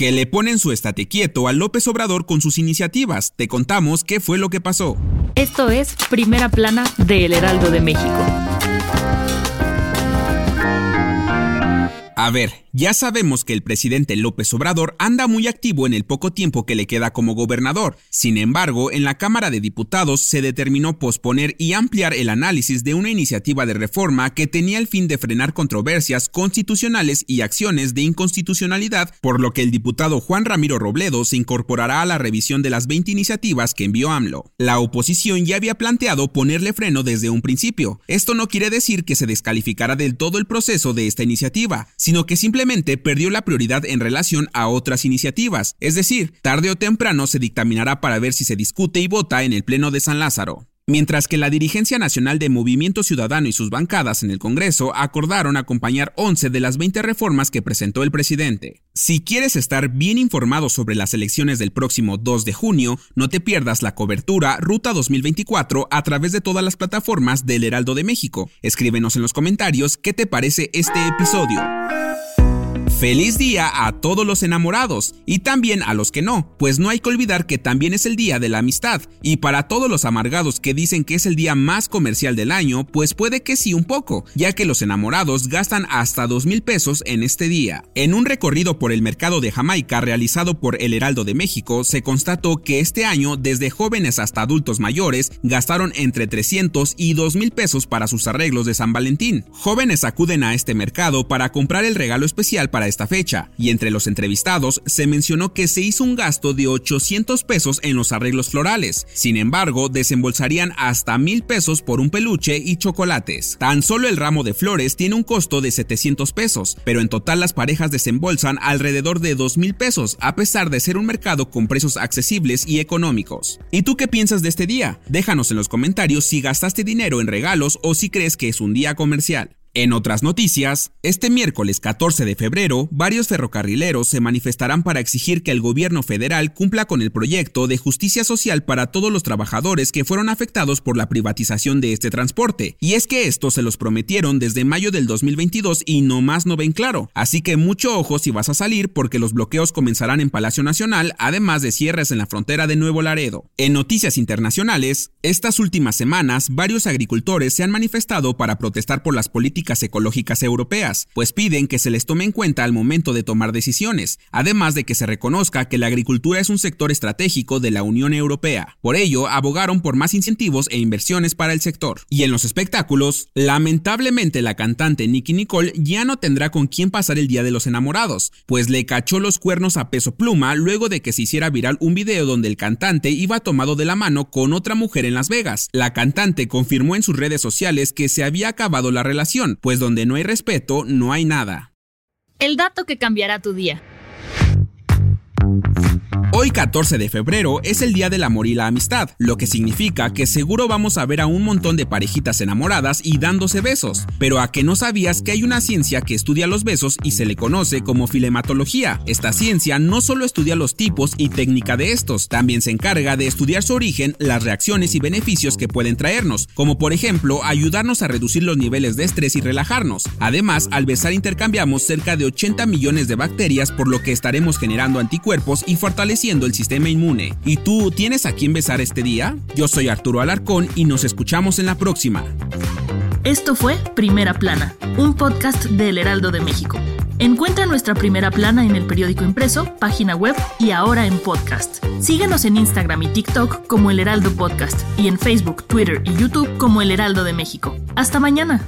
Que le ponen su estate quieto a López Obrador con sus iniciativas. Te contamos qué fue lo que pasó. Esto es Primera Plana de El Heraldo de México. A ver, ya sabemos que el presidente López Obrador anda muy activo en el poco tiempo que le queda como gobernador. Sin embargo, en la Cámara de Diputados se determinó posponer y ampliar el análisis de una iniciativa de reforma que tenía el fin de frenar controversias constitucionales y acciones de inconstitucionalidad, por lo que el diputado Juan Ramiro Robledo se incorporará a la revisión de las 20 iniciativas que envió AMLO. La oposición ya había planteado ponerle freno desde un principio. Esto no quiere decir que se descalificara del todo el proceso de esta iniciativa, sino que simplemente perdió la prioridad en relación a otras iniciativas, es decir, tarde o temprano se dictaminará para ver si se discute y vota en el Pleno de San Lázaro mientras que la dirigencia nacional de Movimiento Ciudadano y sus bancadas en el Congreso acordaron acompañar 11 de las 20 reformas que presentó el presidente. Si quieres estar bien informado sobre las elecciones del próximo 2 de junio, no te pierdas la cobertura Ruta 2024 a través de todas las plataformas del Heraldo de México. Escríbenos en los comentarios qué te parece este episodio. Feliz día a todos los enamorados y también a los que no, pues no hay que olvidar que también es el día de la amistad. Y para todos los amargados que dicen que es el día más comercial del año, pues puede que sí un poco, ya que los enamorados gastan hasta dos mil pesos en este día. En un recorrido por el mercado de Jamaica realizado por El Heraldo de México, se constató que este año, desde jóvenes hasta adultos mayores, gastaron entre 300 y 2 mil pesos para sus arreglos de San Valentín. Jóvenes acuden a este mercado para comprar el regalo especial para esta fecha, y entre los entrevistados se mencionó que se hizo un gasto de 800 pesos en los arreglos florales. Sin embargo, desembolsarían hasta mil pesos por un peluche y chocolates. Tan solo el ramo de flores tiene un costo de 700 pesos, pero en total las parejas desembolsan alrededor de 2 mil pesos, a pesar de ser un mercado con precios accesibles y económicos. ¿Y tú qué piensas de este día? Déjanos en los comentarios si gastaste dinero en regalos o si crees que es un día comercial. En otras noticias, este miércoles 14 de febrero, varios ferrocarrileros se manifestarán para exigir que el gobierno federal cumpla con el proyecto de justicia social para todos los trabajadores que fueron afectados por la privatización de este transporte. Y es que esto se los prometieron desde mayo del 2022 y no más no ven claro. Así que mucho ojo si vas a salir porque los bloqueos comenzarán en Palacio Nacional, además de cierres en la frontera de Nuevo Laredo. En noticias internacionales, estas últimas semanas varios agricultores se han manifestado para protestar por las políticas ecológicas europeas, pues piden que se les tome en cuenta al momento de tomar decisiones, además de que se reconozca que la agricultura es un sector estratégico de la Unión Europea. Por ello, abogaron por más incentivos e inversiones para el sector. Y en los espectáculos, lamentablemente la cantante Nicky Nicole ya no tendrá con quién pasar el Día de los Enamorados, pues le cachó los cuernos a peso pluma luego de que se hiciera viral un video donde el cantante iba tomado de la mano con otra mujer en Las Vegas. La cantante confirmó en sus redes sociales que se había acabado la relación, pues donde no hay respeto, no hay nada. El dato que cambiará tu día. Hoy 14 de febrero es el Día del Amor y la Amistad, lo que significa que seguro vamos a ver a un montón de parejitas enamoradas y dándose besos, pero a que no sabías que hay una ciencia que estudia los besos y se le conoce como filematología. Esta ciencia no solo estudia los tipos y técnica de estos, también se encarga de estudiar su origen, las reacciones y beneficios que pueden traernos, como por ejemplo ayudarnos a reducir los niveles de estrés y relajarnos. Además, al besar intercambiamos cerca de 80 millones de bacterias por lo que estaremos generando anticuerpos y el sistema inmune. ¿Y tú tienes a quién besar este día? Yo soy Arturo Alarcón y nos escuchamos en la próxima. Esto fue Primera Plana, un podcast del Heraldo de México. Encuentra nuestra primera plana en el periódico impreso, página web y ahora en podcast. Síguenos en Instagram y TikTok como El Heraldo Podcast y en Facebook, Twitter y YouTube como El Heraldo de México. Hasta mañana.